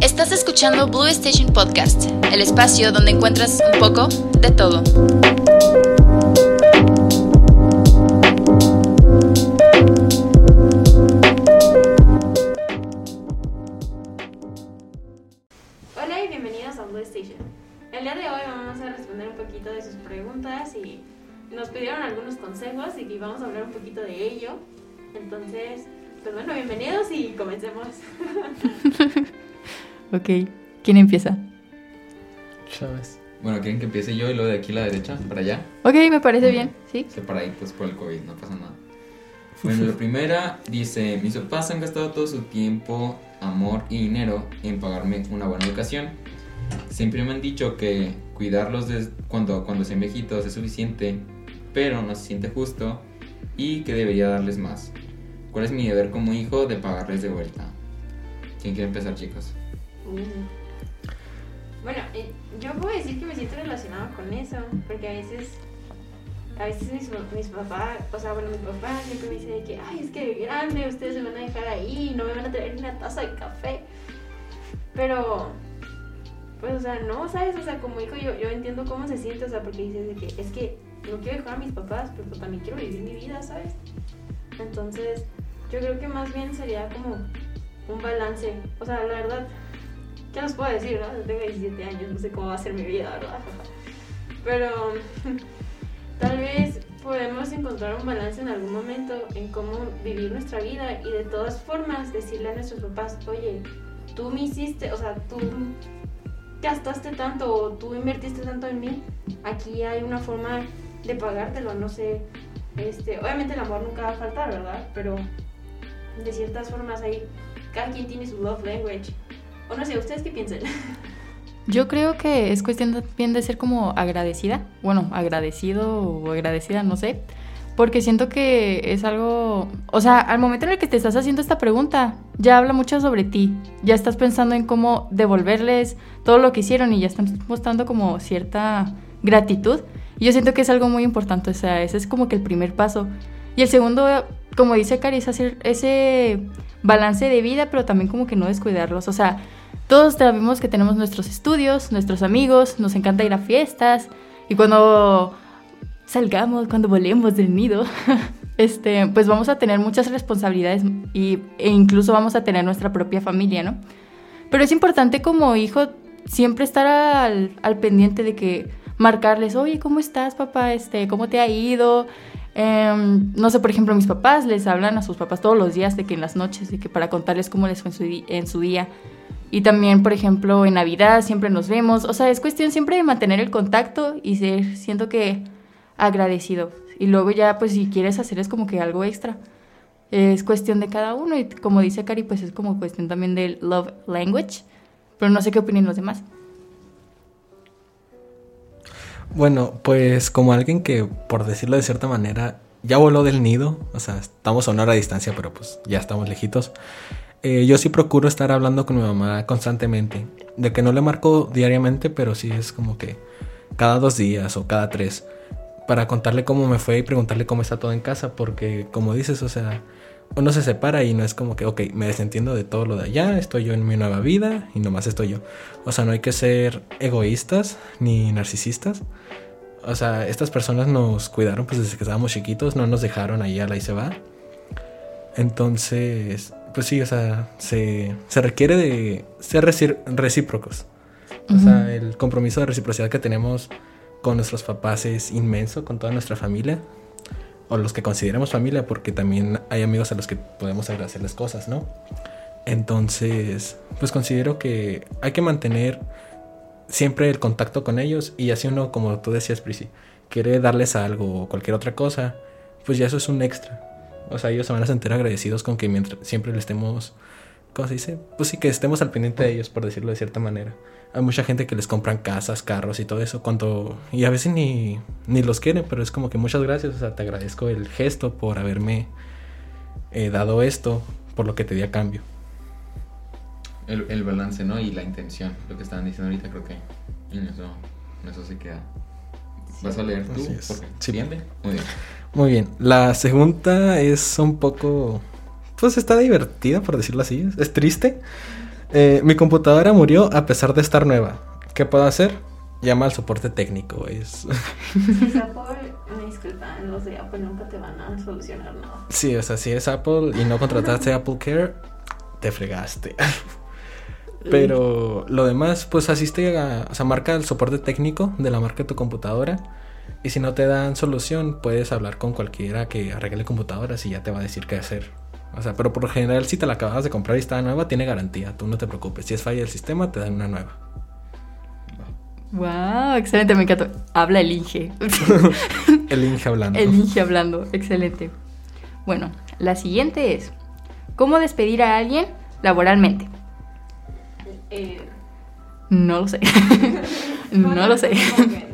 Estás escuchando Blue Station Podcast, el espacio donde encuentras un poco de todo. Hola y bienvenidos a Blue Station. El día de hoy vamos a responder un poquito de sus preguntas y nos pidieron algunos consejos y vamos a hablar un poquito de ello. Entonces, pues bueno, bienvenidos y comencemos. Ok, ¿quién empieza? Chávez. Bueno, ¿quieren que empiece yo y luego de aquí a la derecha, para allá? Ok, me parece bien, ¿sí? Separaditos por el COVID, no pasa nada. Bueno, la primera dice, mis papás han gastado todo su tiempo, amor y dinero en pagarme una buena educación. Siempre me han dicho que cuidarlos cuando, cuando sean viejitos es suficiente, pero no se siente justo y que debería darles más. ¿Cuál es mi deber como hijo de pagarles de vuelta? ¿Quién quiere empezar, chicos? Bueno, eh, yo puedo decir que me siento relacionado con eso, porque a veces, a veces mis, mis papás, o sea, bueno, mi papá siempre me dice de que, ay, es que grande, ustedes se van a dejar ahí, no me van a traer ni una taza de café. Pero, pues, o sea, no, ¿sabes? O sea, como hijo yo, yo entiendo cómo se siente, o sea, porque dices de que, es que no quiero dejar a mis papás, pero también quiero vivir mi vida, ¿sabes? Entonces, yo creo que más bien sería como un balance, o sea, la verdad, ¿qué les puedo decir, no? Tengo 17 años, no sé cómo va a ser mi vida, ¿verdad? Pero tal vez podemos encontrar un balance en algún momento en cómo vivir nuestra vida y de todas formas decirle a nuestros papás, oye, tú me hiciste, o sea, tú gastaste tanto o tú invertiste tanto en mí, aquí hay una forma de pagártelo, no sé, este, obviamente el amor nunca va a faltar, ¿verdad? Pero de ciertas formas ahí, cada quien tiene su love language. O no sé, ¿ustedes qué piensan? Yo creo que es cuestión también de ser como agradecida, bueno, agradecido o agradecida, no sé, porque siento que es algo, o sea, al momento en el que te estás haciendo esta pregunta, ya habla mucho sobre ti, ya estás pensando en cómo devolverles todo lo que hicieron y ya están mostrando como cierta gratitud. Y yo siento que es algo muy importante, o sea, ese es como que el primer paso. Y el segundo, como dice Cari, es hacer ese balance de vida, pero también como que no descuidarlos, o sea, todos sabemos que tenemos nuestros estudios, nuestros amigos, nos encanta ir a fiestas y cuando salgamos, cuando volemos del nido, este, pues vamos a tener muchas responsabilidades y, e incluso vamos a tener nuestra propia familia, ¿no? Pero es importante como hijo siempre estar al, pendiente de que marcarles, oye, ¿cómo estás, papá? Este, ¿Cómo te ha ido? Em, no sé, por ejemplo, mis papás les hablan a sus papás todos los días de que en las noches, de que para contarles cómo les fue en en su día. Y también, por ejemplo, en Navidad siempre nos vemos. O sea, es cuestión siempre de mantener el contacto y ser, siento que agradecido. Y luego ya, pues si quieres hacer es como que algo extra. Es cuestión de cada uno y como dice Cari, pues es como cuestión también del love language. Pero no sé qué opinan los demás. Bueno, pues como alguien que, por decirlo de cierta manera, ya voló del nido, o sea, estamos a una hora de distancia, pero pues ya estamos lejitos. Eh, yo sí procuro estar hablando con mi mamá constantemente. De que no le marco diariamente, pero sí es como que cada dos días o cada tres. Para contarle cómo me fue y preguntarle cómo está todo en casa. Porque como dices, o sea, uno se separa y no es como que, ok, me desentiendo de todo lo de allá, estoy yo en mi nueva vida y nomás estoy yo. O sea, no hay que ser egoístas ni narcisistas. O sea, estas personas nos cuidaron pues desde que estábamos chiquitos, no nos dejaron ahí a la y se va. Entonces, pues sí, o sea, se, se requiere de ser recíprocos. O sea, el compromiso de reciprocidad que tenemos con nuestros papás es inmenso, con toda nuestra familia. O los que consideramos familia, porque también hay amigos a los que podemos agradecerles cosas, ¿no? Entonces, pues considero que hay que mantener siempre el contacto con ellos y así uno, como tú decías, Prisi, quiere darles algo o cualquier otra cosa, pues ya eso es un extra. O sea, ellos se van a sentir agradecidos con que mientras siempre le estemos, ¿cómo se dice? Pues sí, que estemos al pendiente de ellos, por decirlo de cierta manera. Hay mucha gente que les compran casas, carros y todo eso, cuando... Y a veces ni, ni los quieren, pero es como que muchas gracias, o sea, te agradezco el gesto por haberme eh, dado esto, por lo que te di a cambio. El, el balance, ¿no? Y la intención, lo que estaban diciendo ahorita, creo que en eso, en eso se queda. ¿Vas a leer tú? Así es. Sí. Muy bien. Muy bien, la segunda es un poco, pues está divertida por decirlo así, es triste. Eh, mi computadora murió a pesar de estar nueva. ¿Qué puedo hacer? Llama al soporte técnico. Es... Si es Apple, me disculpan, los de Apple nunca te van a solucionar nada. sí, o sea, si es Apple y no contrataste Apple Care, te fregaste. Pero lo demás, pues asiste a, o sea, marca el soporte técnico de la marca de tu computadora. Y si no te dan solución, puedes hablar con cualquiera que arregle computadoras y ya te va a decir qué hacer. O sea, pero por lo general, si te la acabas de comprar y está nueva, tiene garantía. Tú no te preocupes. Si es falla del sistema, te dan una nueva. Wow, excelente, me encantó. Habla el Inge. El Inge hablando. el Inge hablando, excelente. Bueno, la siguiente es, ¿cómo despedir a alguien laboralmente? Eh, No lo sé. no lo sé.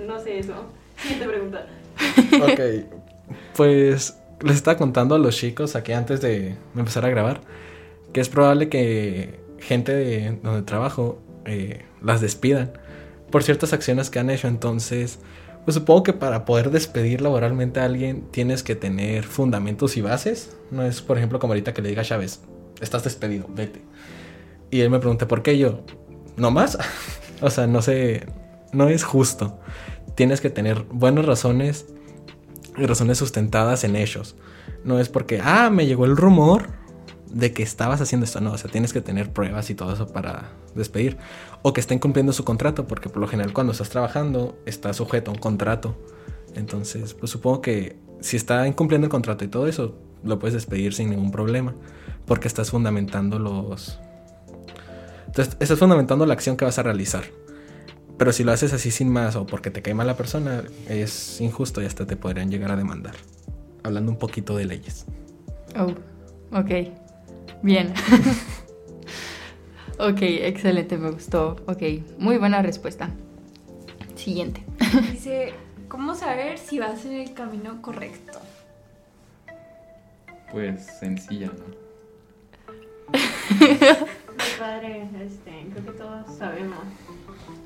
no sé eso. Siguiente pregunta. Ok, pues les estaba contando a los chicos aquí antes de empezar a grabar que es probable que gente de donde trabajo eh, las despidan por ciertas acciones que han hecho. Entonces, pues supongo que para poder despedir laboralmente a alguien tienes que tener fundamentos y bases. No es, por ejemplo, como ahorita que le diga a Chávez, estás despedido, vete. Y él me pregunta, ¿por qué yo? ¿No más? o sea, no sé, no es justo. Tienes que tener buenas razones y razones sustentadas en hechos. No es porque, ah, me llegó el rumor de que estabas haciendo esto. No, o sea, tienes que tener pruebas y todo eso para despedir. O que estén cumpliendo su contrato, porque por lo general cuando estás trabajando estás sujeto a un contrato. Entonces, pues supongo que si está incumpliendo el contrato y todo eso, lo puedes despedir sin ningún problema. Porque estás fundamentando los... Estás fundamentando la acción que vas a realizar. Pero si lo haces así sin más o porque te cae mal la persona, es injusto y hasta te podrían llegar a demandar. Hablando un poquito de leyes. Oh, ok. Bien. ok, excelente, me gustó. Ok, muy buena respuesta. Siguiente. Dice, ¿cómo saber si vas en el camino correcto? Pues sencilla, ¿no? Padre, este, creo que todos sabemos.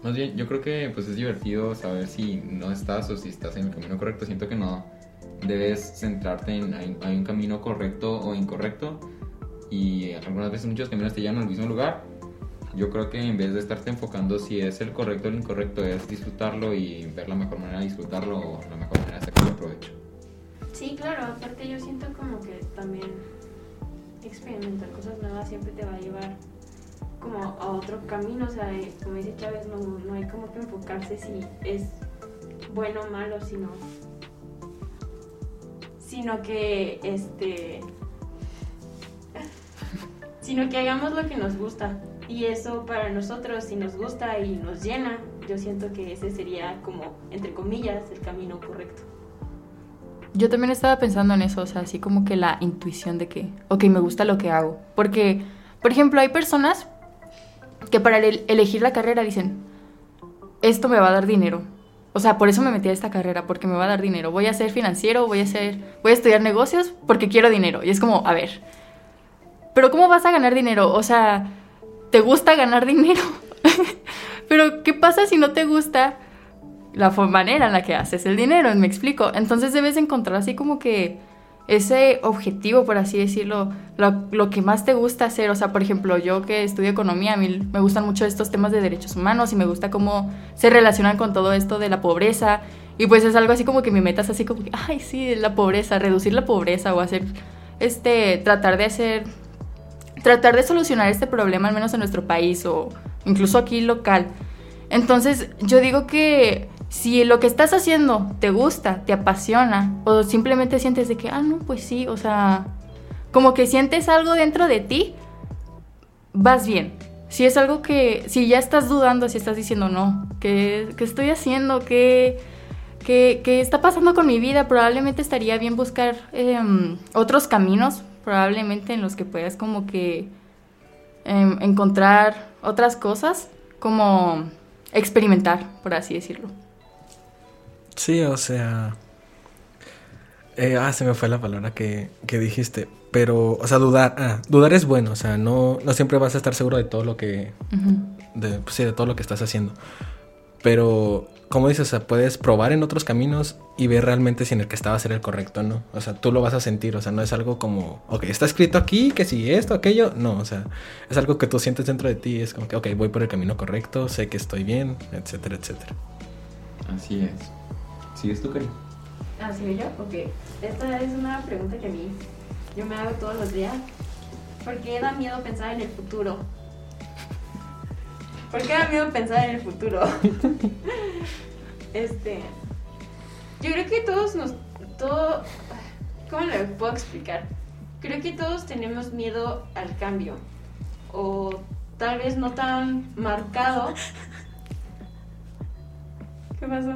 Más bien, yo creo que pues es divertido saber si no estás o si estás en el camino correcto. Siento que no debes centrarte en hay, hay un camino correcto o incorrecto y algunas veces muchos caminos te llevan al mismo lugar. Yo creo que en vez de estarte enfocando si es el correcto o el incorrecto, es disfrutarlo y ver la mejor manera de disfrutarlo o la mejor manera de sacarle provecho. Sí, claro, aparte yo siento como que también experimentar cosas nuevas siempre te va a llevar como a otro camino, o sea, eh, como dice Chávez, no, no hay como que enfocarse si es bueno o malo, sino sino que este sino que hagamos lo que nos gusta y eso para nosotros si nos gusta y nos llena, yo siento que ese sería como entre comillas el camino correcto. Yo también estaba pensando en eso, o sea, así como que la intuición de que, ok, me gusta lo que hago. Porque, por ejemplo, hay personas que para el- elegir la carrera dicen, esto me va a dar dinero. O sea, por eso me metí a esta carrera, porque me va a dar dinero. Voy a ser financiero, voy a ser, voy a estudiar negocios porque quiero dinero. Y es como, a ver, pero ¿cómo vas a ganar dinero? O sea, ¿te gusta ganar dinero? pero ¿qué pasa si no te gusta la manera en la que haces el dinero? Me explico. Entonces debes encontrar así como que ese objetivo, por así decirlo, lo, lo que más te gusta hacer. O sea, por ejemplo, yo que estudio economía, a mí me gustan mucho estos temas de derechos humanos y me gusta cómo se relacionan con todo esto de la pobreza. Y pues es algo así como que mi meta es así como que, ay, sí, la pobreza, reducir la pobreza o hacer, este, tratar de hacer, tratar de solucionar este problema al menos en nuestro país o incluso aquí local. Entonces, yo digo que si lo que estás haciendo te gusta, te apasiona, o simplemente sientes de que, ah, no, pues sí, o sea, como que sientes algo dentro de ti, vas bien. Si es algo que, si ya estás dudando, si estás diciendo, no, ¿qué, estoy haciendo? ¿Qué, qué, qué está pasando con mi vida? Probablemente estaría bien buscar em, otros caminos, probablemente en los que puedas como que em, encontrar otras cosas, como experimentar, por así decirlo. Sí, o sea. eh, ah, se me fue la palabra que, que dijiste. Pero, o sea, dudar. Ah, dudar es bueno. O sea, no, no siempre vas a estar seguro de todo lo que. De, pues sí, de todo lo que estás haciendo. Pero como dices, o sea, puedes probar en otros caminos y ver realmente si en el que estaba era el correcto, ¿no? O sea, tú lo vas a sentir, o sea, no es algo como, ok, está escrito aquí, que si esto, aquello, no, o sea, es algo que tú sientes dentro de ti, es como que, ok, voy por el camino correcto, sé que estoy bien, etcétera, etcétera. Así es. ¿Sigues tú, Cari? Ah, ¿sí yo? Ok. Esta es una pregunta que a mí yo me hago todos los días. ¿Por qué da miedo pensar en el futuro? ¿Por qué da miedo pensar en el futuro? este. Yo creo que todos nos. Todo. ¿Cómo lo puedo explicar? Creo que todos tenemos miedo al cambio. O tal vez no tan marcado. ¿Qué pasó?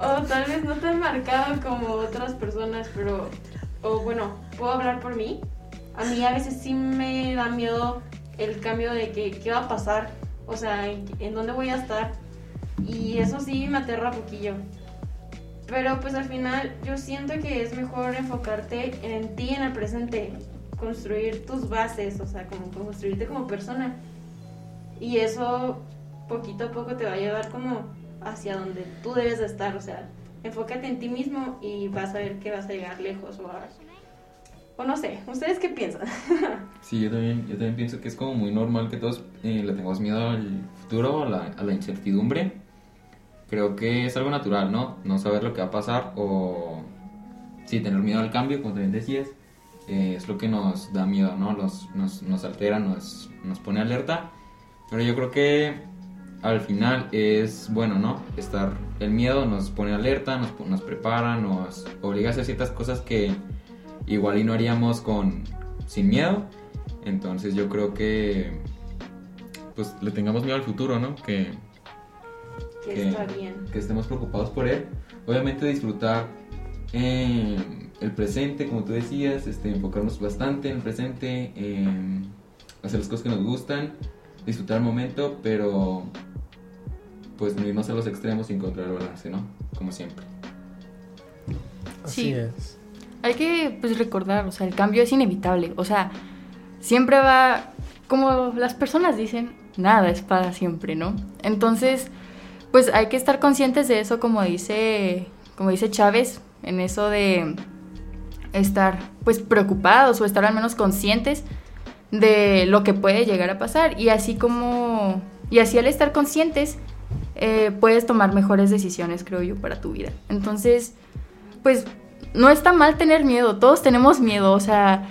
O tal vez no tan marcado como otras personas, pero. O bueno, puedo hablar por mí. A mí a veces sí me da miedo el cambio de que qué va a pasar, o sea, en, dónde voy a estar. Y eso sí me aterra un poquillo. Pero pues al final yo siento que es mejor enfocarte en ti, en el presente, construir tus bases, o sea, como construirte como persona. Y eso poquito a poco te va a llevar como hacia donde tú debes de estar, o sea, enfócate en ti mismo y vas a ver que vas a llegar lejos o o no sé, ¿ustedes qué piensan? Sí, yo también, yo también pienso que es como muy normal que todos eh, le tengamos miedo al futuro, a la, a la incertidumbre. Creo que es algo natural, ¿no? No saber lo que va a pasar o sí, tener miedo al cambio, como también decías, eh, es lo que nos da miedo, ¿no? Los, nos, nos altera, nos, nos pone alerta. Pero yo creo que al final es bueno, ¿no? Estar, el miedo nos pone alerta, nos, nos prepara, nos obliga a hacer ciertas cosas que igual y no haríamos con, sin miedo. Entonces yo creo que pues le tengamos miedo al futuro, ¿no? Que, que que- está bien. que estemos preocupados por él. Obviamente disfrutar eh, el presente, como tú decías, este, enfocarnos bastante en el presente, en hacer las cosas que nos gustan, disfrutar el momento, pero pues no irnos a los extremos y encontrar el balance, ¿no? Como siempre. Así Sí. es. Hay que pues recordar, o sea, el cambio es inevitable, o sea, siempre va, como las personas dicen, nada es para siempre, ¿no? Entonces, pues hay que estar conscientes de eso, como dice, como dice Chávez, en eso de estar pues preocupados o estar al menos conscientes de lo que puede llegar a pasar y así como, y así al estar conscientes, eh, puedes tomar mejores decisiones, creo yo, para tu vida. Entonces, pues no está mal tener miedo, todos tenemos miedo, o sea,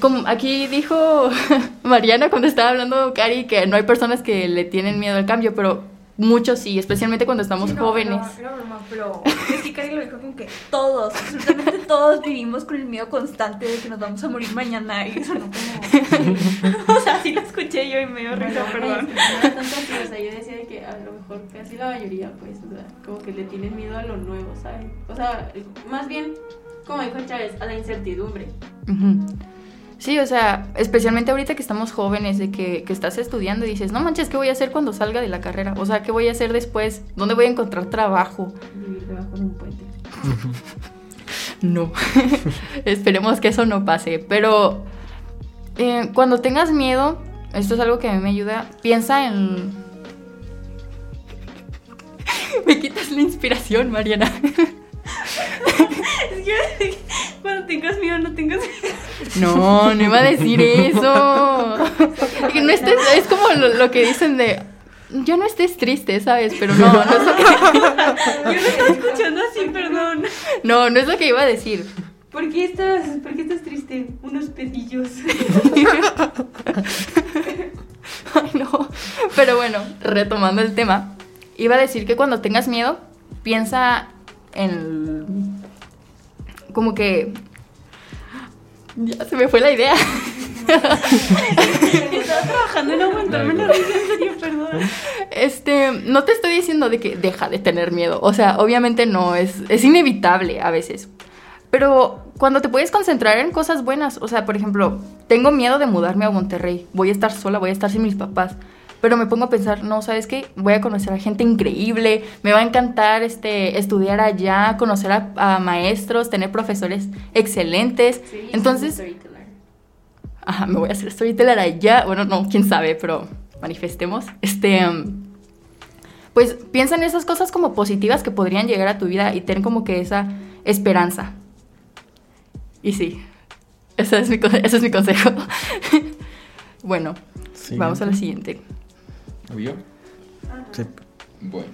como aquí dijo Mariana cuando estaba hablando Cari que no hay personas que le tienen miedo al cambio, pero muchos sí, especialmente cuando estamos Sí, no, jóvenes. no, era broma, pero es que Cari lo dijo como que todos, absolutamente todos vivimos con el miedo constante de que nos vamos a morir mañana y eso no como... o sea, sí lo escuché yo y me dio risa, Bueno, perdón. no era tanto así, o sea, yo decía de que a lo mejor casi la mayoría, pues, o sea, como que le tienen miedo a lo nuevo, ¿sabes? O sea, más bien, como dijo Chávez, a la incertidumbre. Ujú. Sí, o sea, especialmente ahorita que estamos jóvenes, de que, que estás estudiando y dices, no manches, ¿qué voy a hacer cuando salga de la carrera? O sea, ¿qué voy a hacer después? ¿Dónde voy a encontrar trabajo? Vivir debajo de un puente. No, esperemos que eso no pase. Pero eh, cuando tengas miedo, esto es algo que a mí me ayuda, piensa en... me quitas la inspiración, Mariana. Es que cuando tengas miedo no tengas miedo. No, no iba a decir eso. Que no estés, es como lo, lo que dicen de... Ya no estés triste, ¿sabes? Pero no, no es lo que, Yo lo estoy escuchando así, perdón. no, no es lo que iba a decir. ¿Por qué estás, por qué estás triste? Unos pedillos. Ay, no. Pero bueno, retomando el tema, iba a decir que cuando tengas miedo, piensa en. Como que. Ya se me fue la idea. Estaba trabajando en aguantarme la risa, en serio, perdón. Este, no te estoy diciendo de que deja de tener miedo. O sea, obviamente no, es, es inevitable a veces. Pero cuando te puedes concentrar en cosas buenas, o sea, por ejemplo, tengo miedo de mudarme a Monterrey. Voy a estar sola, voy a estar sin mis papás. Pero me pongo a pensar, no, ¿sabes qué? Voy a conocer a gente increíble, me va a encantar este, estudiar allá, conocer a, a maestros, tener profesores excelentes. Sí, Entonces, storyteller. Ajá, me voy a hacer storyteller allá. Bueno, no, quién sabe, pero manifestemos. Este. um, pues piensa en esas cosas como positivas que podrían llegar a tu vida y ten como que esa esperanza. Y sí, ese es mi, con- ese es mi consejo. bueno, vamos a la siguiente. ¿O yo? Sí. Bueno.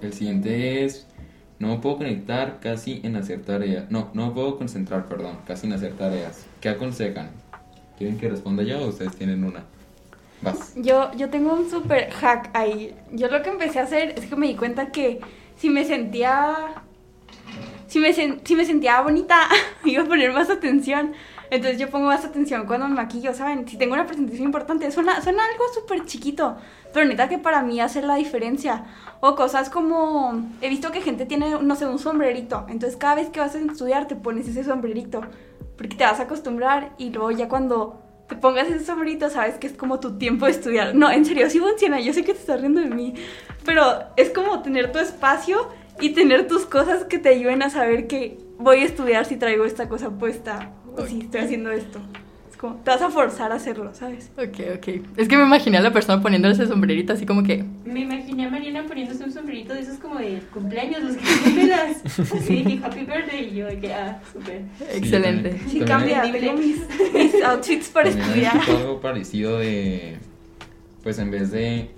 El siguiente es. No me puedo conectar casi en hacer tareas. No, no me puedo concentrar, perdón, casi en hacer tareas. ¿Qué aconsejan? ¿Quieren que responda yo o ustedes tienen una? Vas. Yo, yo tengo un super hack ahí. Yo lo que empecé a hacer es que me di cuenta que si me sentía. Si me, si me sentía bonita, iba a poner más atención. Entonces yo pongo más atención cuando me maquillo, ¿saben? Si tengo una presentación importante, suena, suena algo súper chiquito, pero neta que para mí hace la diferencia. O cosas como, he visto que gente tiene, no sé, un sombrerito, entonces cada vez que vas a estudiar te pones ese sombrerito, porque te vas a acostumbrar y luego ya cuando te pongas ese sombrerito sabes que es como tu tiempo de estudiar. No, en serio, sí funciona, yo sé que te estás riendo de mí, pero es como tener tu espacio y tener tus cosas que te ayuden a saber que voy a estudiar si traigo esta cosa puesta o si estoy haciendo esto. Es como, te vas a forzar a hacerlo, ¿sabes? Ok, ok. Es que me imaginé a la persona poniéndole ese sombrerito así como que... Me imaginé a Mariana poniéndose un sombrerito de esos como de cumpleaños, los que pegas. Así de que happy birthday y yo de que, ah, súper. Excelente. también- Sí, también cambia, tengo mis, mis outfits para estudiar. algo parecido de, pues en vez de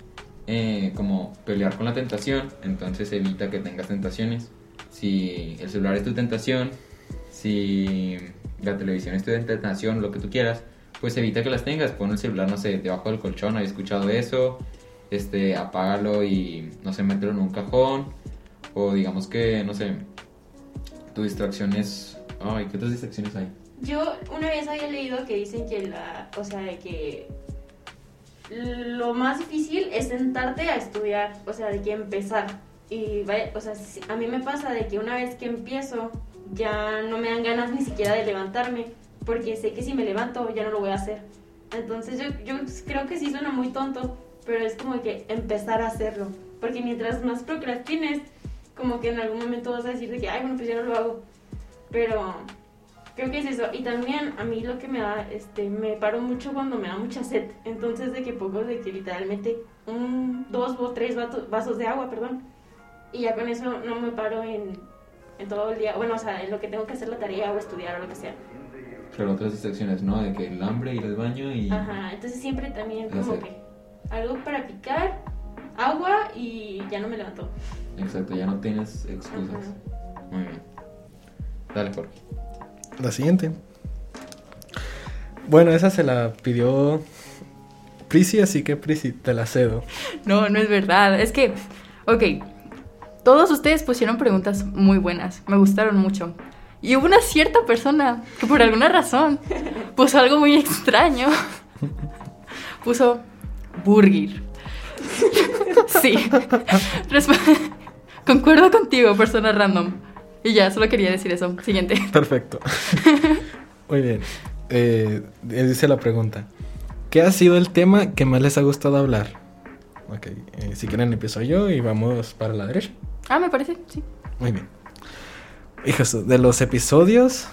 eh, como pelear con la tentación, entonces evita que tengas tentaciones. Si el celular es tu tentación, si la televisión es tu tentación, lo que tú quieras, pues evita que las tengas. Pon el celular, no sé, debajo del colchón, había escuchado eso, este, apágalo y, no sé, mételo en un cajón. O digamos que, no sé, tu distracción es... Ay, ¿qué otras distracciones hay? Yo una vez había leído que dicen que la, o sea, que lo más difícil es sentarte a estudiar, o sea, de que empezar. Y o sea, a mí me pasa de que una vez que empiezo ya no me dan ganas ni siquiera de levantarme, porque sé que si me levanto ya no lo voy a hacer. Entonces yo, yo creo que sí suena muy tonto, pero es como que empezar a hacerlo, porque mientras más procrastines, como que en algún momento vas a decir de que, ay, bueno, pues ya no lo hago. Pero Creo que es eso. Y también a mí lo que me da, este, me paro mucho cuando me da mucha sed. Entonces de que pongo de que literalmente un, dos o tres vasos de agua, perdón. Y ya con eso no me paro en, en todo el día. Bueno, o sea, en lo que tengo que hacer la tarea o estudiar o lo que sea. Pero otras distracciones, ¿no? De que el hambre, ir al baño y... Ajá. Entonces siempre también como que algo para picar, agua y ya no me levanto. Exacto, ya no tienes excusas. Ajá. Muy bien. Dale, Jorge. La siguiente. Bueno, esa se la pidió Prisi, así que Prisi, te la cedo. No, no es verdad. Es que, ok, todos ustedes pusieron preguntas muy buenas, me gustaron mucho. Y hubo una cierta persona que por alguna razón puso algo muy extraño. Puso burger. Sí. Concuerdo contigo, persona random. Y ya, solo quería decir eso. Siguiente. Perfecto. Muy bien. Eh, dice la pregunta. ¿Qué ha sido el tema que más les ha gustado hablar? Ok, eh, si quieren empiezo yo y vamos para la derecha. Ah, me parece, sí. Muy bien. Hijos, de los episodios,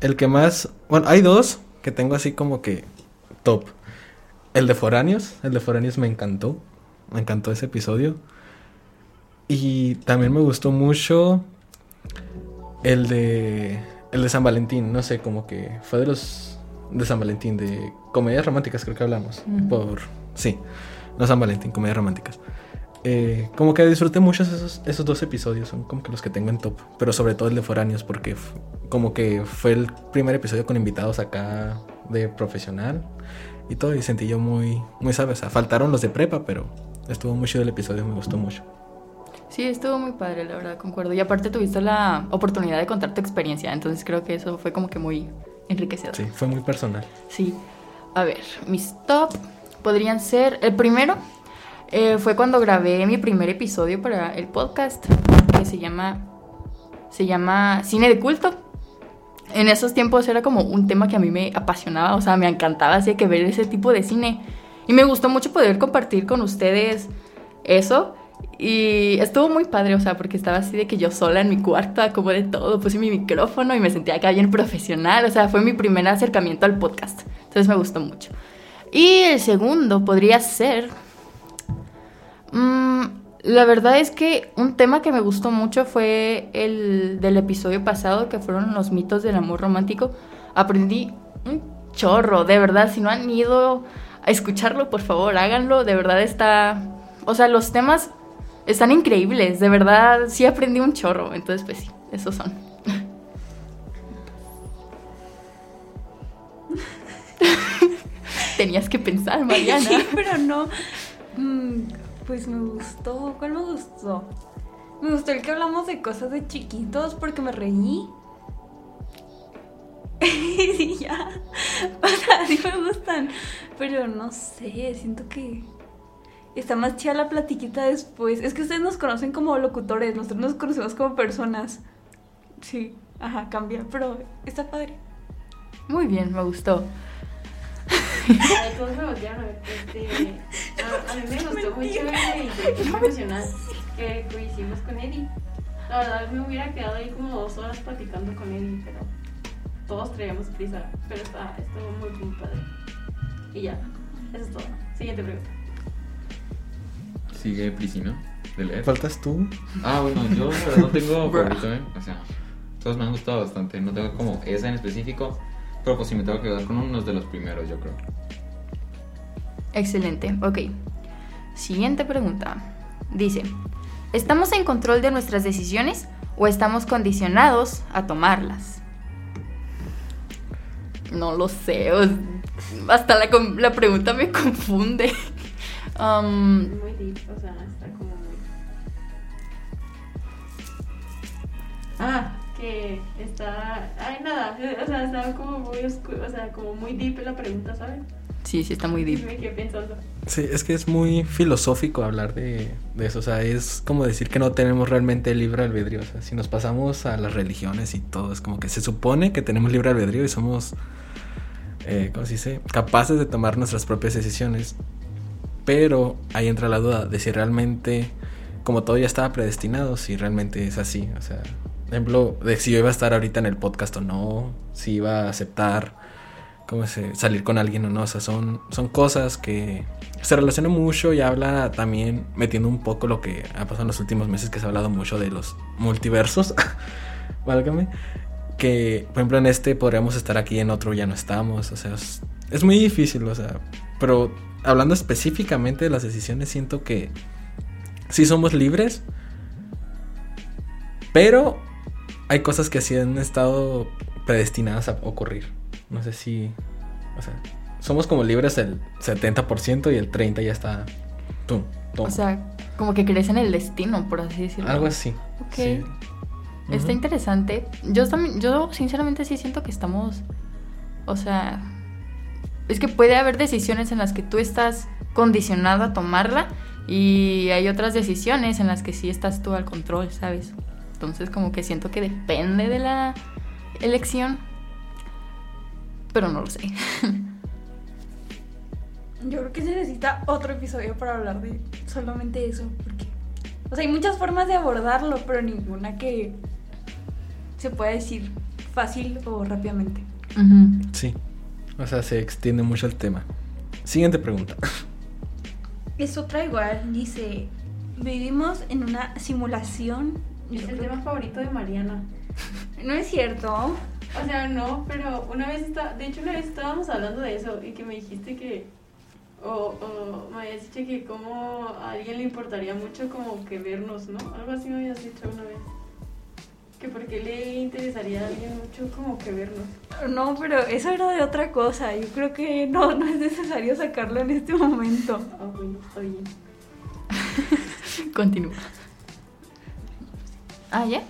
el que más... Bueno, hay dos que tengo así como que top. El de Foráneos, el de Foráneos me encantó. Me encantó ese episodio. Y también me gustó mucho el de... El de San Valentín, no sé, como que fue de los... De San Valentín, de comedias románticas creo que hablamos. Por... Sí, no San Valentín, comedias románticas. Eh, como que disfruté mucho esos, esos dos episodios, son como que los que tengo en top. Pero sobre todo el de Foráneos, porque como que fue el primer episodio con invitados acá de profesional y todo. Y sentí yo muy, muy, ¿sabes? O sea, faltaron los de prepa, pero estuvo muy chido el episodio, me gustó mucho. Sí, estuvo muy padre, la verdad, concuerdo. Y aparte tuviste la oportunidad de contar tu experiencia, entonces creo que eso fue como que muy enriquecedor. Sí, fue muy personal. Sí. A ver, mis top podrían ser. El primero eh, fue cuando grabé mi primer episodio para el podcast que se llama. Se llama Cine de culto. En esos tiempos era como un tema que a mí me apasionaba, o sea, me encantaba así que ver ese tipo de cine. Y me gustó mucho poder compartir con ustedes eso. Y estuvo muy padre, o sea, porque estaba así de que yo sola en mi cuarto, acomodé todo, puse mi micrófono y me sentía acá bien profesional, o sea, fue mi primer acercamiento al podcast. Entonces me gustó mucho. Y el segundo podría ser mm, La verdad es que un tema que me gustó mucho fue el del episodio pasado, que fueron los mitos del amor romántico. Aprendí un chorro, de verdad, si no han ido a escucharlo, por favor, háganlo, de verdad está... O sea, los temas están increíbles, de verdad, sí aprendí un chorro, entonces pues sí, esos son. Tenías que pensar, Mariana. Sí, pero no. Mm, Pues me gustó. ¿Cuál me gustó? Me gustó el que hablamos de cosas de chiquitos porque me reí. sí, ya. O sí me gustan. Pero no sé, siento que está más chida la platiquita después. Es que ustedes nos conocen como locutores, nosotros nos conocemos como personas. Sí, ajá, cambia. Pero está padre. Muy bien, me gustó. Ay, todos me voltearon a ver. Este, a, a mí me gustó mucho la inteligencia emocional que, que hicimos con Eddie. La verdad me hubiera quedado ahí como dos horas platicando con Eddie, pero todos traíamos prisa. Pero está, estuvo muy, muy padre. Y ya, eso es todo. Siguiente pregunta. Sigue Priscino de leer. ¿Faltas tú? Ah, bueno, yo no tengo favorito, ¿eh? O sea, todos me han gustado bastante. No tengo como esa en específico. Pero pues si me tengo que quedar con unos de los primeros, yo creo. Excelente, ok. Siguiente pregunta. Dice, ¿estamos en control de nuestras decisiones o estamos condicionados a tomarlas? No lo sé, hasta la, com- la pregunta me confunde. Um, Muy deep, o sea, está como muy. Ah, que está. Ay, nada, o sea, estaba como muy oscuro, o sea, como muy deep la pregunta, ¿sabes? sí, sí está muy Y deep. me quedé pensando. Sí, es que es muy filosófico hablar de, de eso. O sea, es como decir que no tenemos realmente libre albedrío. O sea, si nos pasamos a las religiones y todo, es como que se supone que tenemos libre albedrío y somos, eh, ¿cómo se dice? Capaces de tomar nuestras propias decisiones. Pero ahí entra la duda de si realmente, como todo ya estaba predestinado, si realmente es así. O sea, ejemplo, de si yo iba a estar ahorita en el podcast o no, si iba a aceptar cómo se salir con alguien o no, o sea, son, son cosas que se relacionan mucho y habla también metiendo un poco lo que ha pasado en los últimos meses que se ha hablado mucho de los multiversos, válgame, que por ejemplo en este podríamos estar aquí, en otro ya no estamos, o sea, es, es muy difícil, o sea, pero hablando específicamente de las decisiones, siento que sí somos libres, pero hay cosas que sí han estado predestinadas a ocurrir. No sé si. O sea, somos como libres el 70% y el 30% ya está. Tum, toma. O sea, como que crees en el destino, por así decirlo. Algo así. Ok. sí. Está interesante. Yo también, yo sinceramente sí siento que estamos, o sea, es que puede haber decisiones en las que tú estás condicionado a tomarla y hay otras decisiones en las que sí estás tú al control, ¿sabes? Entonces como que siento que depende de la elección, pero no lo sé. Yo creo que se necesita otro episodio para hablar de solamente eso, porque... O sea, hay muchas formas de abordarlo, pero ninguna que se pueda decir fácil o rápidamente. Sí. O sea, se extiende mucho el tema. Siguiente pregunta. Es otra igual, dice, vivimos en una simulación. Es el tema favorito de Mariana. No es cierto. O sea, no, pero una vez está, de hecho una vez estábamos hablando de eso y que me dijiste que, o, o me habías dicho que como a alguien le importaría mucho como que vernos, ¿no? Algo así me habías dicho una vez. Que porque le interesaría a alguien mucho como que vernos. No, pero eso era de otra cosa. Yo creo que no, no es necesario sacarlo en este momento. Ah, bueno, está bien. Continúa. Ah, ¿ya?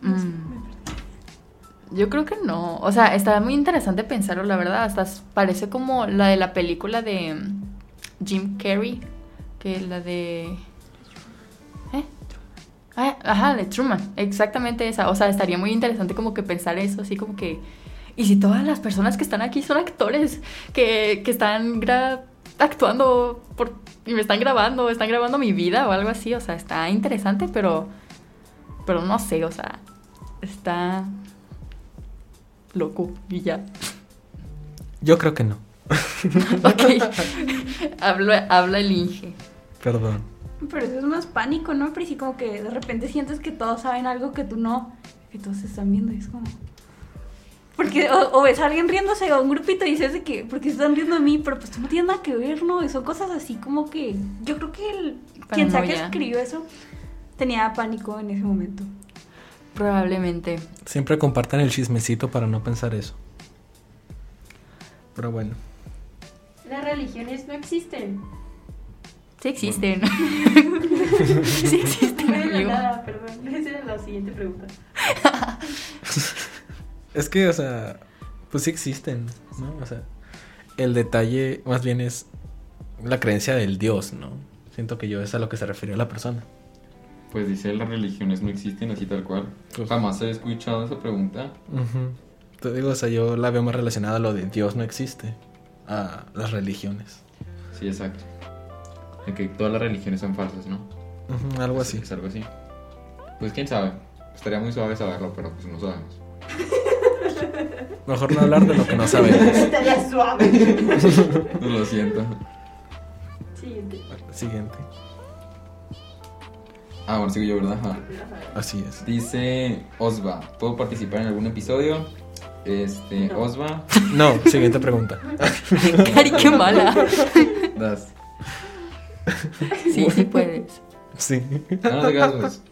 Mm. Yo creo que no. O sea, está muy interesante pensarlo, la verdad. Hasta parece como la de la película de mm, Jim Carrey. Que la de. Ah, ajá, de Truman. Exactamente esa. O sea, estaría muy interesante como que pensar eso, así como que. ¿Y si todas las personas que están aquí son actores? Que, que están gra- actuando por, y me están grabando, están grabando mi vida o algo así. O sea, está interesante, pero. Pero no sé, o sea. Está. Loco y ya. Yo creo que no. Ok. habla, habla el Inge. Perdón. Pero eso es más pánico, ¿no? Pero sí como que de repente sientes que todos saben algo que tú no, que todos se están viendo y es como... Porque o, o ves a alguien riéndose o un grupito y dices de que, porque se están riendo a mí, pero pues tú no tienes nada que ver, ¿no? Y son cosas así como que yo creo que el, quien sea que escribió eso tenía pánico en ese momento. Probablemente. Siempre compartan el chismecito para no pensar eso. Pero bueno. Las religiones no existen. Sí existen. sí existen, nada, perdón. Esa era la siguiente pregunta. Es que, o sea, pues sí existen, ¿no? O sea, el detalle más bien es la creencia del Dios, ¿no? Siento que yo es a lo que se refirió la persona. Pues dice las religiones no existen así tal cual. Pues- Jamás he escuchado esa pregunta. Ujú. Te digo, o sea, yo la veo más relacionada a lo de Dios no existe, a las religiones. Sí, exacto. De que todas las religiones son falsas, ¿no? Algo así. Es algo así. Pues quién sabe. Estaría muy suave saberlo, pero pues no sabemos. Mejor no hablar de lo que no sabemos. Estaría suave. Lo siento. Siguiente. Siguiente. Ah, bueno, sigo yo, ¿verdad? Ajá. Así es. Dice Osva, ¿puedo participar en algún episodio? Este, No. Osva, No, siguiente pregunta. Cari, qué mala. das. Sí, sí puedes. Sí. No, no te hagas, pues.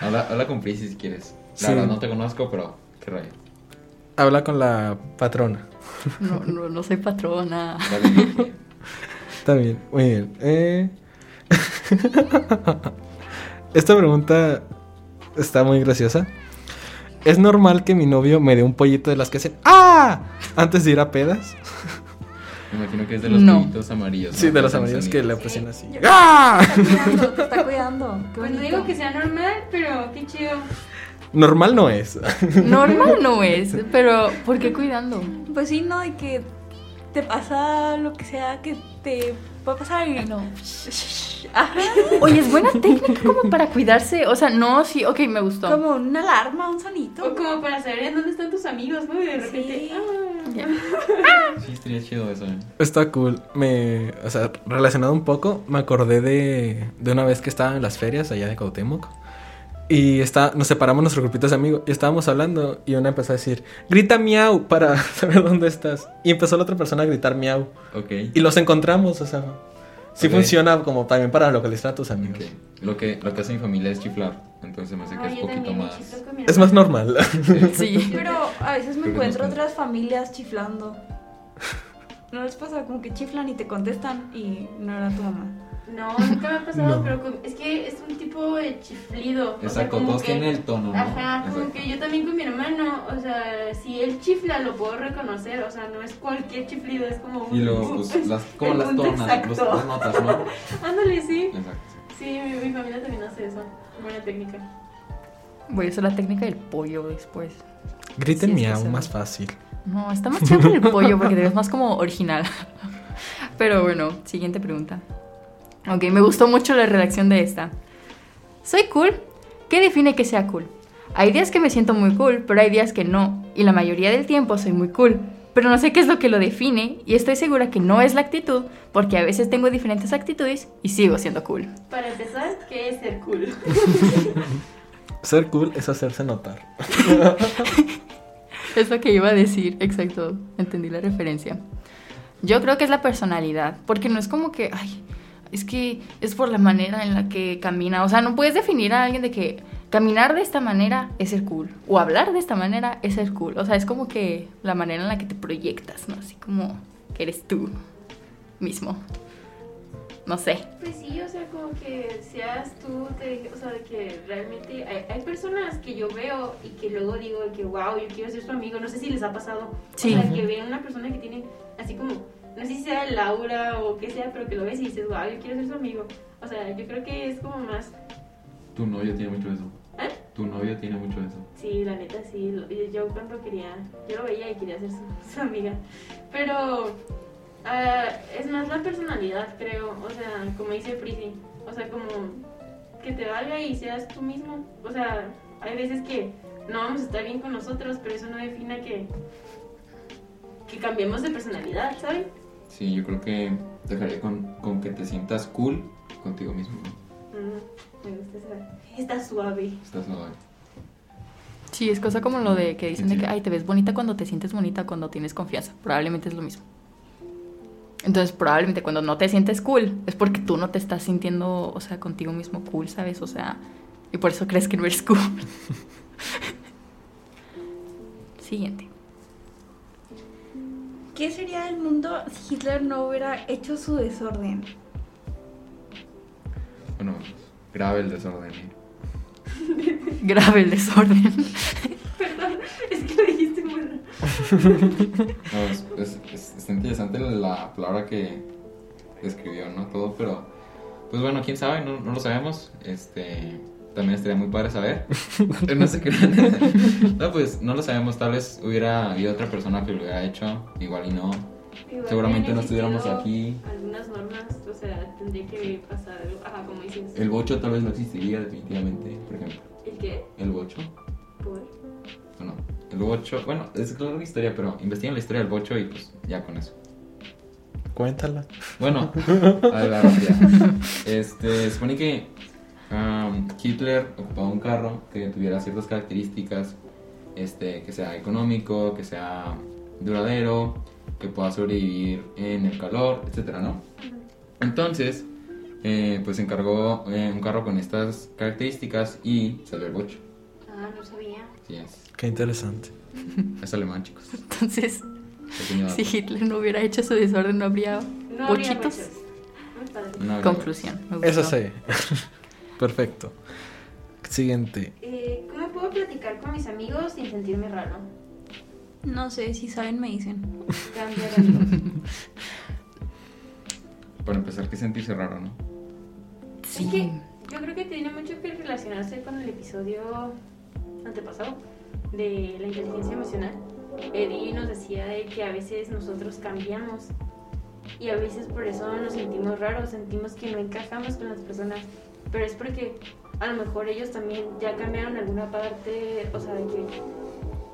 Habla, habla con Prissy si quieres. La Sí. verdad no te conozco, pero qué rayo. Habla con la patrona. No, no, no soy patrona. Está bien, muy bien. Eh, Esta pregunta está muy graciosa. ¿Es normal que mi novio me dé un pollito de las que hacen ¡Ah! antes de ir a pedas? Me imagino que es de los No. amarillos. ¿no? Sí, de los amarillos que le presionan así. Yo- ¡Ah! Te está cuidando, te está cuidando. Pues no digo que sea normal, pero qué chido. Normal no es. Normal no es, pero ¿por qué cuidando? Pues sí, ¿no? De que te pasa lo que sea que te a pasar y No. Ajá. Oye, es buena técnica como para cuidarse. O sea, no, sí, ok, me gustó. Como una alarma, un sonito. O como para saber en dónde están tus amigos, ¿no? Y de repente. Sí. ah. Sí, estaría chido eso, ¿eh? Está cool. Me, o sea, relacionado un poco, me acordé de, de una vez que estaba en las ferias allá de Cuauhtémoc. Y está, nos separamos nuestros grupitos de amigos y estábamos hablando y una empezó a decir, grita miau para saber dónde estás. Y empezó la otra persona a gritar miau. Ok. Y los encontramos, o sea, sí funciona como también para localizar a tus amigos. Lo que, lo que hace mi familia es chiflar. Entonces me hace que Ah, es poquito más. Es más normal. Sí. Pero a veces me encuentro no otras familias chiflando. ¿No les pasa como que chiflan y te contestan y no era tu mamá? No, nunca me ha pasado, No. pero con- es que es un tipo de chiflido. o sea, Exacto, todos que- tienen el tono, ¿no? Ajá, como Exacto. que yo también con mi hermano, o sea, si él chifla lo puedo reconocer, o sea, no es cualquier chiflido, es como un... Y luego, pues, las, como las tonas, los- las notas, ¿no? Ándale, sí. Exacto. Sí, mi, mi familia también hace eso. Buena técnica. Voy a usar la técnica del pollo después. Griten Sí, es miau, más fácil. No, está más chido con el pollo porque te ves más como original. Pero bueno, siguiente pregunta. Ok, me gustó mucho la redacción de esta. ¿Soy cool? ¿Qué define que sea cool? Hay días que me siento muy cool, pero hay días que no. Y la mayoría del tiempo soy muy cool. Pero no sé qué es lo que lo define y estoy segura que no es la actitud porque a veces tengo diferentes actitudes y sigo siendo cool. Para empezar, ¿qué es ser cool? Ser cool es hacerse notar. Es lo que iba a decir, exacto, entendí la referencia. Yo creo que es la personalidad, porque no es como que, ay, es que es por la manera en la que camina, o sea, no puedes definir a alguien de que caminar de esta manera es ser cool, o hablar de esta manera es ser cool, o sea, es como que la manera en la que te proyectas, ¿no? Así como que eres tú mismo. No sé. Pues sí, o sea, como que seas tú, te- o sea, de que realmente hay, hay personas que yo veo y que luego digo de que, wow, yo quiero ser su amigo, no sé si les ha pasado. Sí. O sea, que ven una persona que tiene así como, no sé si sea el aura o qué sea, pero que lo ves y dices, wow, yo quiero ser su amigo. O sea, yo creo que es como más, Tu novio tiene mucho eso. ¿eh? Tu novio tiene mucho eso. Sí, la neta, sí. Yo, cuando quería, yo lo veía y quería ser su, su amiga. Pero ah, es más la personalidad, creo. O sea, como dice Prissy. O sea, como que te valga y seas tú mismo. O sea, hay veces que no vamos a estar bien con nosotros, pero eso no define que, que cambiemos de personalidad, ¿sabes? Sí, yo creo que dejaría con, con que te sientas cool contigo mismo. Mm, me gusta esa. Está suave. Estás no. Sí, es cosa como lo de que dicen Sí, de que, ay, te ves bonita cuando te sientes bonita, cuando tienes confianza. Probablemente es lo mismo. Entonces, probablemente cuando no te sientes cool, es porque tú no te estás sintiendo, o sea, contigo mismo cool, ¿sabes? O sea, y por eso crees que no eres cool. Siguiente. ¿Qué sería el mundo si Hitler no hubiera hecho su desorden? Bueno, grave el desorden. ¿eh? Grave el desorden. Perdón, es que lo dijiste muy. No, es, es, es- está interesante la palabra que describió, ¿no? Todo, pero pues bueno, quién sabe, no, no lo sabemos. Este también estaría muy padre saber. no sé qué. no, pues no lo sabemos. Tal vez hubiera habido otra persona que lo hubiera hecho, igual y no. Igual Seguramente no estuviéramos aquí. Algunas normas, o sea, tendría que pasar algo. Ajá, como dices. El bocho tal vez no existiría definitivamente, por ejemplo. ¿El qué? El bocho, Por. ¿o no? El bocho, bueno, es una historia, pero investiguen la historia del bocho y pues ya con eso. Cuéntala. Bueno, a ver, rápida. Este, supone que um, Hitler ocupaba un carro que tuviera ciertas características, este, que sea económico, que sea duradero, que pueda sobrevivir en el calor, etcétera, ¿no? Entonces, eh, pues encargó eh, un carro con estas características y salió el bocho. Ah, no sabía. Así es. Qué interesante. Es alemán, chicos. Entonces, si Hitler no hubiera hecho su desorden, no habría No bochitos. habría Conclusión. me gustó. Eso sí. Perfecto. Siguiente. Eh, ¿Cómo puedo platicar con mis amigos sin sentirme raro? No sé, si saben me dicen. Para empezar, que sentirse raro, ¿no? Sí. Es que yo creo que tiene mucho que relacionarse con el episodio antepasado de la inteligencia emocional. Eddie nos decía de que a veces nosotros cambiamos y a veces por eso nos sentimos raros, sentimos que no encajamos con las personas, pero es porque a lo mejor ellos también ya cambiaron alguna parte, o sea, de que,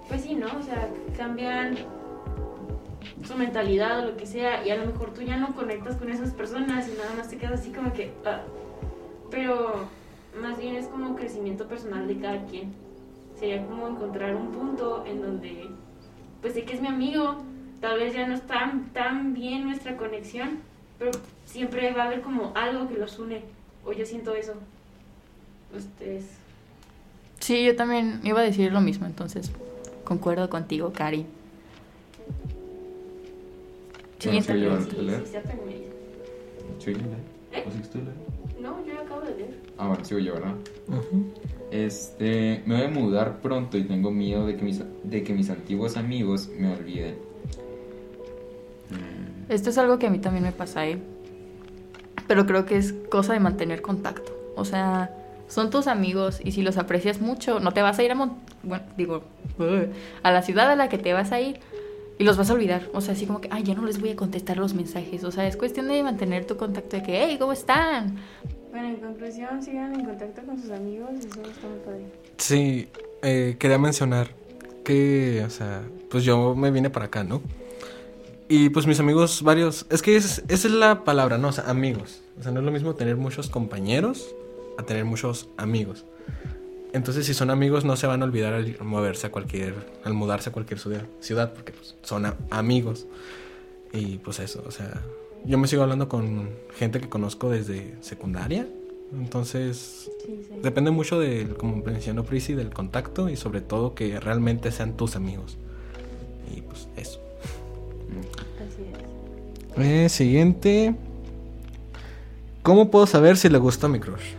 pues sí, ¿no? O sea, cambian su mentalidad o lo que sea y a lo mejor tú ya no conectas con esas personas y nada más te quedas así como que... ah. Pero más bien es como crecimiento personal de cada quien. Sería como encontrar un punto en donde, pues sé que es mi amigo, tal vez ya no es tan, tan bien nuestra conexión, pero siempre va a haber como algo que los une. O yo siento eso. Ustedes. Sí, yo también iba a decir lo mismo, entonces concuerdo contigo, Cari. Sí, sí, sí, me dice. ¿Soy yo, ¿Eh? No, yo acabo de leer. Ah, bueno, sigo yo, ¿verdad? Este, me voy a mudar pronto y tengo miedo de que mis, de que mis antiguos amigos me olviden. Esto es algo que a mí también me pasa, ¿eh? Pero creo que es cosa de mantener contacto. O sea, son tus amigos y si los aprecias mucho, no te vas a ir a Mon- bueno, digo, a la ciudad a la que te vas a ir y los vas a olvidar. O sea, así como que, ay, ya no les voy a contestar los mensajes. O sea, es cuestión de mantener tu contacto de que, hey, ¿cómo están? Bueno, en conclusión, sigan en contacto con sus amigos, eso está muy padre. Sí, eh, quería mencionar que, o sea, pues yo me vine para acá, ¿no? Y pues mis amigos, varios, es que es- esa es la palabra, ¿no? O sea, amigos. O sea, no es lo mismo tener muchos compañeros a tener muchos amigos. Entonces, si son amigos, no se van a olvidar al moverse a cualquier, al mudarse a cualquier ciudad, porque pues, son amigos. Y pues eso, o sea, yo me sigo hablando con gente que conozco desde secundaria. Entonces, Sí, sí. Depende mucho del, como mencionó Prisi, del contacto y sobre todo que realmente sean tus amigos. Y pues eso. Así es. Eh, siguiente. ¿Cómo puedo saber si le gusta mi crush?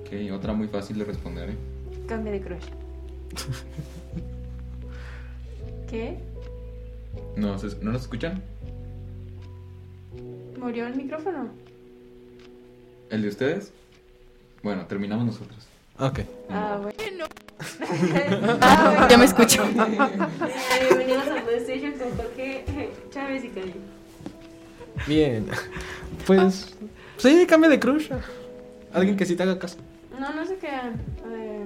Ok, otra muy fácil de responder, ¿eh? Cambia de crush. ¿Qué? ¿No, ¿no nos escuchan? ¿Murió el micrófono? ¿El de ustedes? Bueno, terminamos nosotros. Ok. Ah, bueno. Ya me escucho. Bienvenidos a PlayStation con Jorge Chávez y Cali. Bien. Pues. Sí, cambia de crush. Alguien que sí te haga caso. No, no crean. Eh,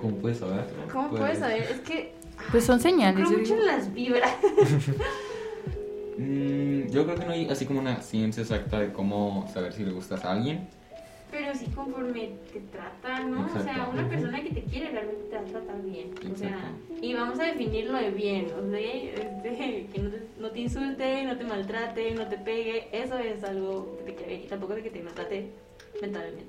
¿Cómo puedes saber? ¿Cómo puedes saber? Es que Pues son señales. creo mucho en las vibras. Mm, yo creo que no hay así como una ciencia exacta de cómo saber si le gustas a alguien. Pero sí conforme te trata, ¿no? O sea, Exacto. una persona que te quiere realmente te va a tratar bien. O sea, Exacto. y vamos a definirlo de bien. O sea, este, que no te, no te insulte, no te maltrate, no te pegue. Eso es algo que te quiere bien. Y tampoco de que te maltrate mentalmente.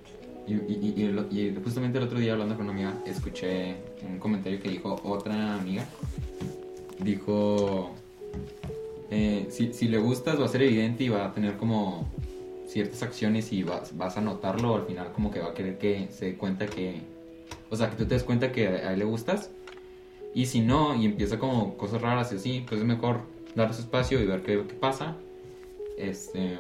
Y, y- y- y justamente el otro día hablando con una amiga, escuché un comentario que dijo otra amiga. Dijo, eh, si, si le gustas va a ser evidente y va a tener como ciertas acciones y vas, vas a notarlo, al final como que va a querer que se dé cuenta que, o sea, que tú te des cuenta que a él le gustas. Y si no, y empieza como cosas raras y así, pues es mejor darle su espacio y ver qué, qué pasa. Este,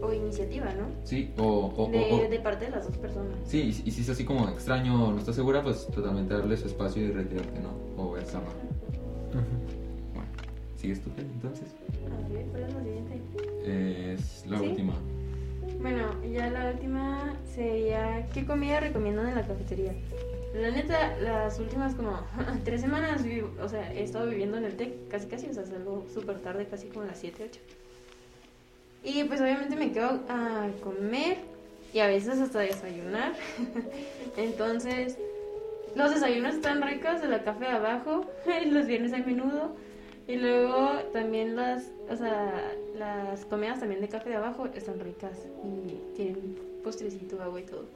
O iniciativa, ¿no? sí, o... o- De, o- de parte de las dos personas. Sí, y, si- y si es así como extraño o no estás segura, pues totalmente darle su espacio y retirarte, ¿no? O verla. Ujú. Bueno, ¿sigues tú, entonces? A ver, ¿cuál es la siguiente? Es la ¿Sí? última. Bueno, ya la última sería, ¿qué comida recomiendan en la cafetería? La neta, las últimas como tres semanas, o sea, he estado viviendo en el TEC casi casi, o sea, salgo súper tarde, casi como a las 7, 8. Y pues obviamente me quedo a comer y a veces hasta desayunar. Entonces, los desayunos están ricos de la café de abajo, los viernes hay menudo. Y luego también las, o sea, las comidas también de café de abajo están ricas y tienen postrecito, agua y todo.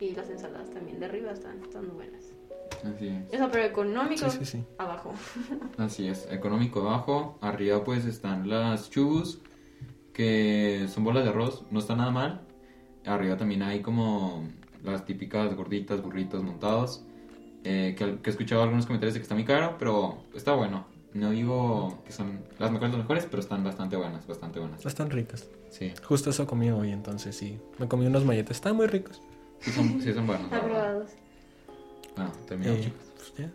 Y las ensaladas también de arriba están, están muy buenas. Así es. Eso, pero económico, Sí, sí, sí. abajo. Así es. Económico abajo. Arriba pues están las chubus, que son bolas de arroz. No está nada mal. Arriba también hay como las típicas gorditas, burritos montados. eh, que, que he escuchado algunos comentarios de que está muy caro, pero está bueno. No digo que son las mejores de las mejores, pero están bastante buenas, bastante buenas. Están ricas. Sí, Justo eso comí hoy, entonces sí. Me comí unos molletes. Están muy ricos. sí son, sí son verdad. Aprobados. Bueno, terminamos, Eh, chicos. pues ya.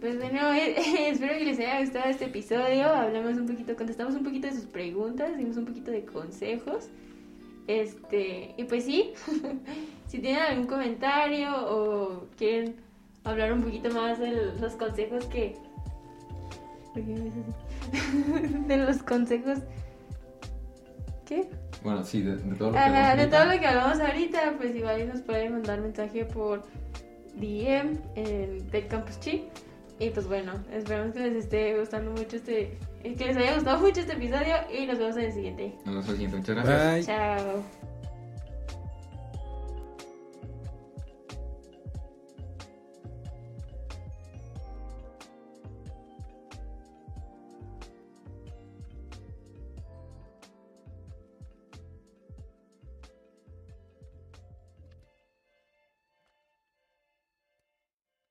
Pues bueno, eh, espero que les haya gustado este episodio. Hablamos un poquito, contestamos un poquito de sus preguntas, dimos un poquito de consejos. Este, y pues sí, si tienen algún comentario o quieren hablar un poquito más de los consejos que. De los consejos. ¿Qué? Bueno, sí, de, de todo lo que Ajá, hablamos de ahorita. todo lo que hablamos ahorita, pues igual nos pueden mandar mensaje por DM en del Campus Chi. Y pues bueno, esperamos que les esté gustando mucho este, que les haya gustado mucho este episodio y nos vemos en el siguiente. Nos vemos al siguiente. Muchas gracias. Bye. Chao.